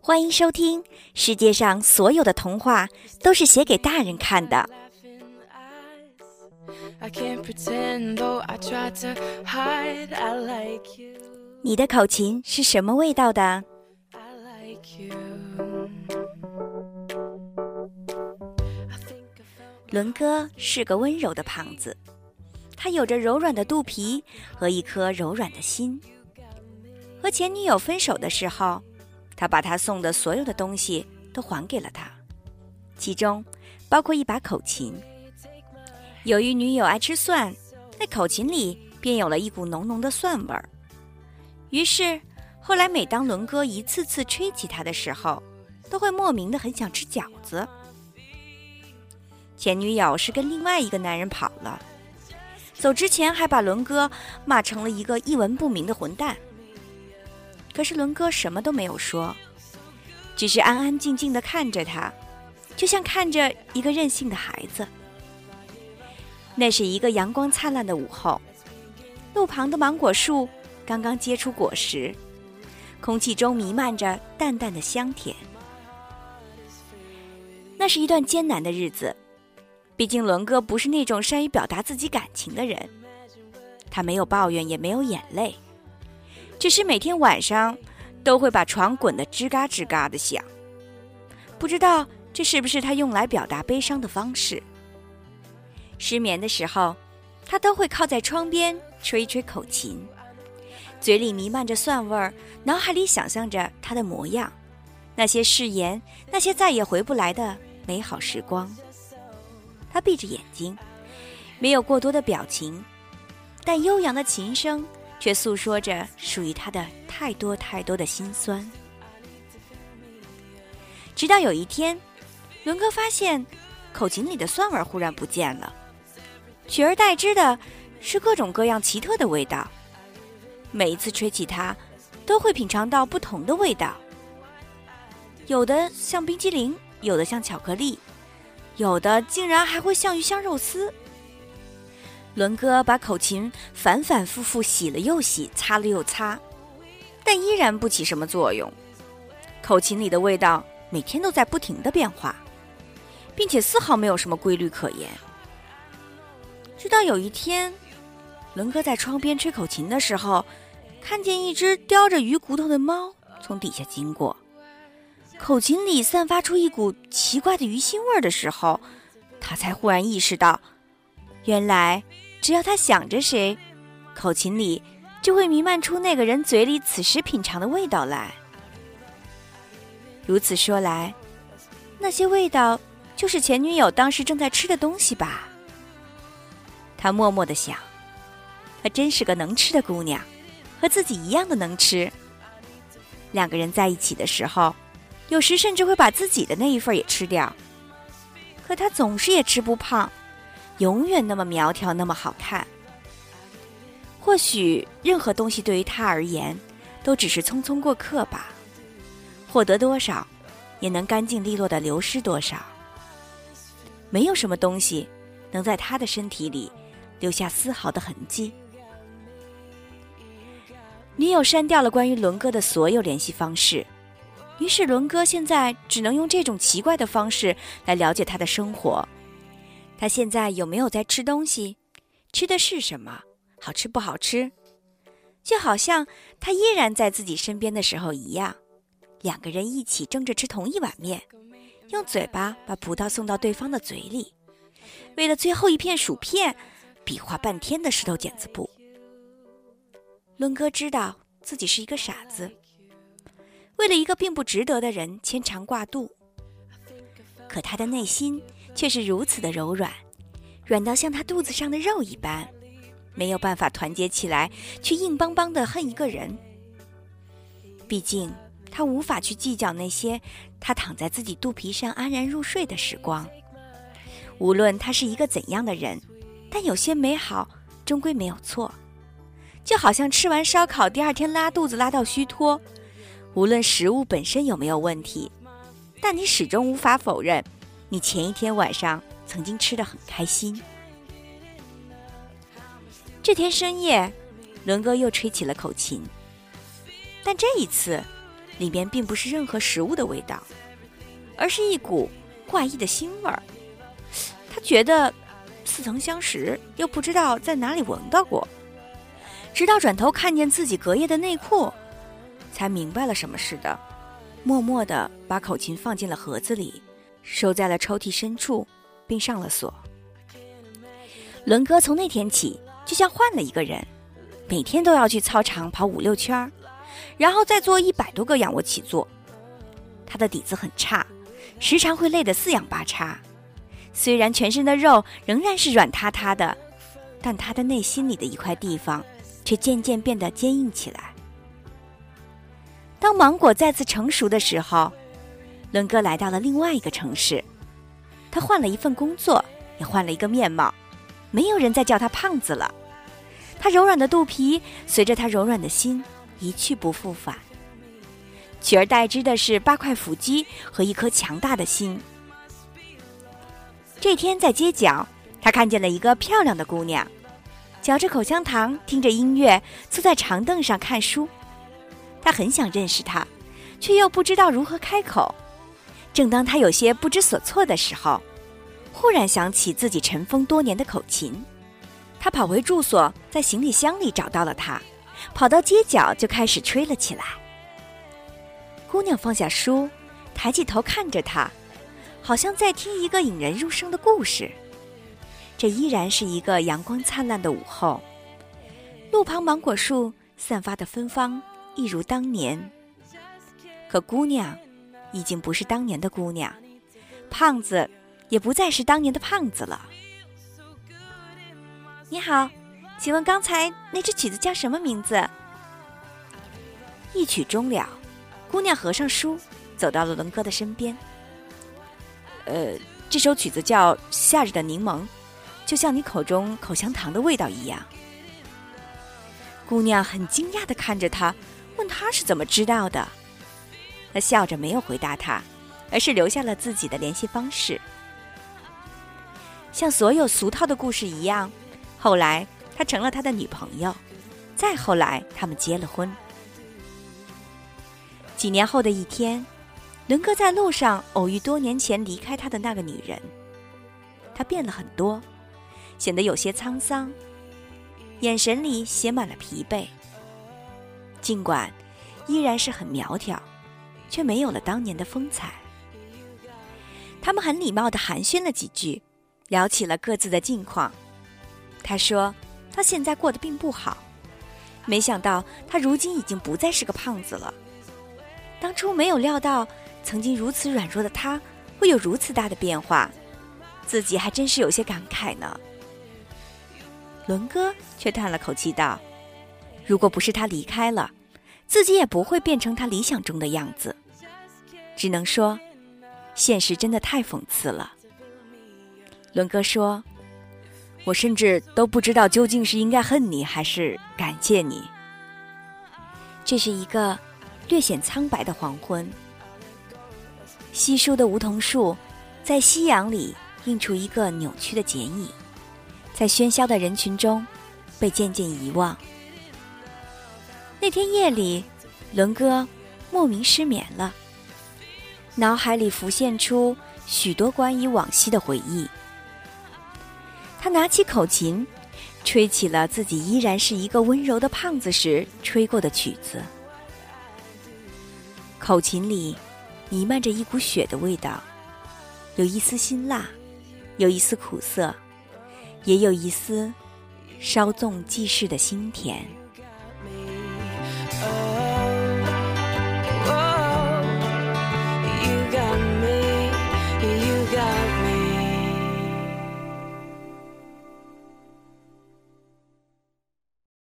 欢迎收听《世界上所有的童话都是写给大人看的》。你的口琴是什么味道的？伦哥是个温柔的胖子，他有着柔软的肚皮和一颗柔软的心。和前女友分手的时候。他把他送的所有的东西都还给了她，其中包括一把口琴。由于女友爱吃蒜，那口琴里便有了一股浓浓的蒜味儿。于是后来，每当伦哥一次次吹起它的时候，都会莫名的很想吃饺子。前女友是跟另外一个男人跑了，走之前还把伦哥骂成了一个一文不名的混蛋。可是伦哥什么都没有说，只是安安静静的看着他，就像看着一个任性的孩子。那是一个阳光灿烂的午后，路旁的芒果树刚刚结出果实，空气中弥漫着淡淡的香甜。那是一段艰难的日子，毕竟伦哥不是那种善于表达自己感情的人，他没有抱怨，也没有眼泪。只是每天晚上都会把床滚得吱嘎吱嘎的响，不知道这是不是他用来表达悲伤的方式。失眠的时候，他都会靠在窗边吹一吹口琴，嘴里弥漫着蒜味儿，脑海里想象着他的模样，那些誓言，那些再也回不来的美好时光。他闭着眼睛，没有过多的表情，但悠扬的琴声。却诉说着属于他的太多太多的心酸。直到有一天，伦哥发现口琴里的蒜味忽然不见了，取而代之的是各种各样奇特的味道。每一次吹起它，都会品尝到不同的味道，有的像冰激凌，有的像巧克力，有的竟然还会像鱼香肉丝。伦哥把口琴反反复复洗了又洗，擦了又擦，但依然不起什么作用。口琴里的味道每天都在不停的变化，并且丝毫没有什么规律可言。直到有一天，伦哥在窗边吹口琴的时候，看见一只叼着鱼骨头的猫从底下经过，口琴里散发出一股奇怪的鱼腥味的时候，他才忽然意识到，原来。只要他想着谁，口琴里就会弥漫出那个人嘴里此时品尝的味道来。如此说来，那些味道就是前女友当时正在吃的东西吧？他默默的想，她真是个能吃的姑娘，和自己一样的能吃。两个人在一起的时候，有时甚至会把自己的那一份也吃掉，可他总是也吃不胖。永远那么苗条，那么好看。或许任何东西对于他而言，都只是匆匆过客吧。获得多少，也能干净利落的流失多少。没有什么东西能在他的身体里留下丝毫的痕迹。女友删掉了关于伦哥的所有联系方式，于是伦哥现在只能用这种奇怪的方式来了解他的生活。他现在有没有在吃东西？吃的是什么？好吃不好吃？就好像他依然在自己身边的时候一样，两个人一起争着吃同一碗面，用嘴巴把葡萄送到对方的嘴里，为了最后一片薯片，比划半天的石头剪子布。伦哥知道自己是一个傻子，为了一个并不值得的人牵肠挂肚，可他的内心。却是如此的柔软，软到像他肚子上的肉一般，没有办法团结起来，却硬邦邦的恨一个人。毕竟他无法去计较那些他躺在自己肚皮上安然入睡的时光。无论他是一个怎样的人，但有些美好终归没有错。就好像吃完烧烤第二天拉肚子拉到虚脱，无论食物本身有没有问题，但你始终无法否认。你前一天晚上曾经吃的很开心。这天深夜，伦哥又吹起了口琴，但这一次，里面并不是任何食物的味道，而是一股怪异的腥味儿。他觉得似曾相识，又不知道在哪里闻到过。直到转头看见自己隔夜的内裤，才明白了什么似的，默默地把口琴放进了盒子里，收在了抽屉深处，并上了锁。伦哥从那天起就像换了一个人，每天都要去操场跑五六圈，然后再做一百多个仰卧起坐。他的底子很差，时常会累得四仰八叉。虽然全身的肉仍然是软塌塌的，但他的内心里的一块地方却渐渐变得坚硬起来。当芒果再次成熟的时候，伦哥来到了另外一个城市，他换了一份工作，也换了一个面貌。没有人再叫他胖子了，他柔软的肚皮随着他柔软的心一去不复返，取而代之的是八块腹肌和一颗强大的心。这天在街角，他看见了一个漂亮的姑娘，嚼着口香糖，听着音乐，坐在长凳上看书。他很想认识她，却又不知道如何开口。正当他有些不知所措的时候，忽然想起自己尘封多年的口琴，他跑回住所，在行李箱里找到了它，跑到街角就开始吹了起来。姑娘放下书，抬起头看着他，好像在听一个引人入胜的故事。这依然是一个阳光灿烂的午后，路旁芒果树散发的芬芳一如当年。可姑娘，已经不是当年的姑娘，胖子。也不再是当年的胖子了。你好，请问刚才那支曲子叫什么名字？一曲终了，姑娘合上书，走到了伦哥的身边。呃，这首曲子叫《夏日的柠檬》，就像你口中口香糖的味道一样。姑娘很惊讶的看着他，他是怎么知道的。他笑着没有回答他，而是留下了自己的联系方式。像所有俗套的故事一样，后来他成了他的女朋友，再后来他们结了婚。几年后的一天，伦哥在路上偶遇多年前离开他的那个女人，她变了很多，显得有些沧桑，眼神里写满了疲惫。尽管依然是很苗条，却没有了当年的风采。他们很礼貌的寒暄了几句。聊起了各自的近况，他说他现在过得并不好，没想到他如今已经不再是个胖子了。当初没有料到曾经如此软弱的他会有如此大的变化，自己还真是有些感慨呢。伦哥却叹了口气道：“如果不是他离开了，自己也不会变成他理想中的样子。只能说，现实真的太讽刺了。”伦哥说：“我甚至都不知道究竟是应该恨你还是感谢你。”这是一个略显苍白的黄昏，稀疏的梧桐树在夕阳里映出一个扭曲的剪影，在喧嚣的人群中被渐渐遗忘。那天夜里，伦哥莫名失眠了，脑海里浮现出许多关于往昔的回忆。他拿起口琴，吹起了自己依然是一个温柔的胖子时吹过的曲子。口琴里弥漫着一股雪的味道，有一丝辛辣，有一丝苦涩，也有一丝稍纵即逝的心甜。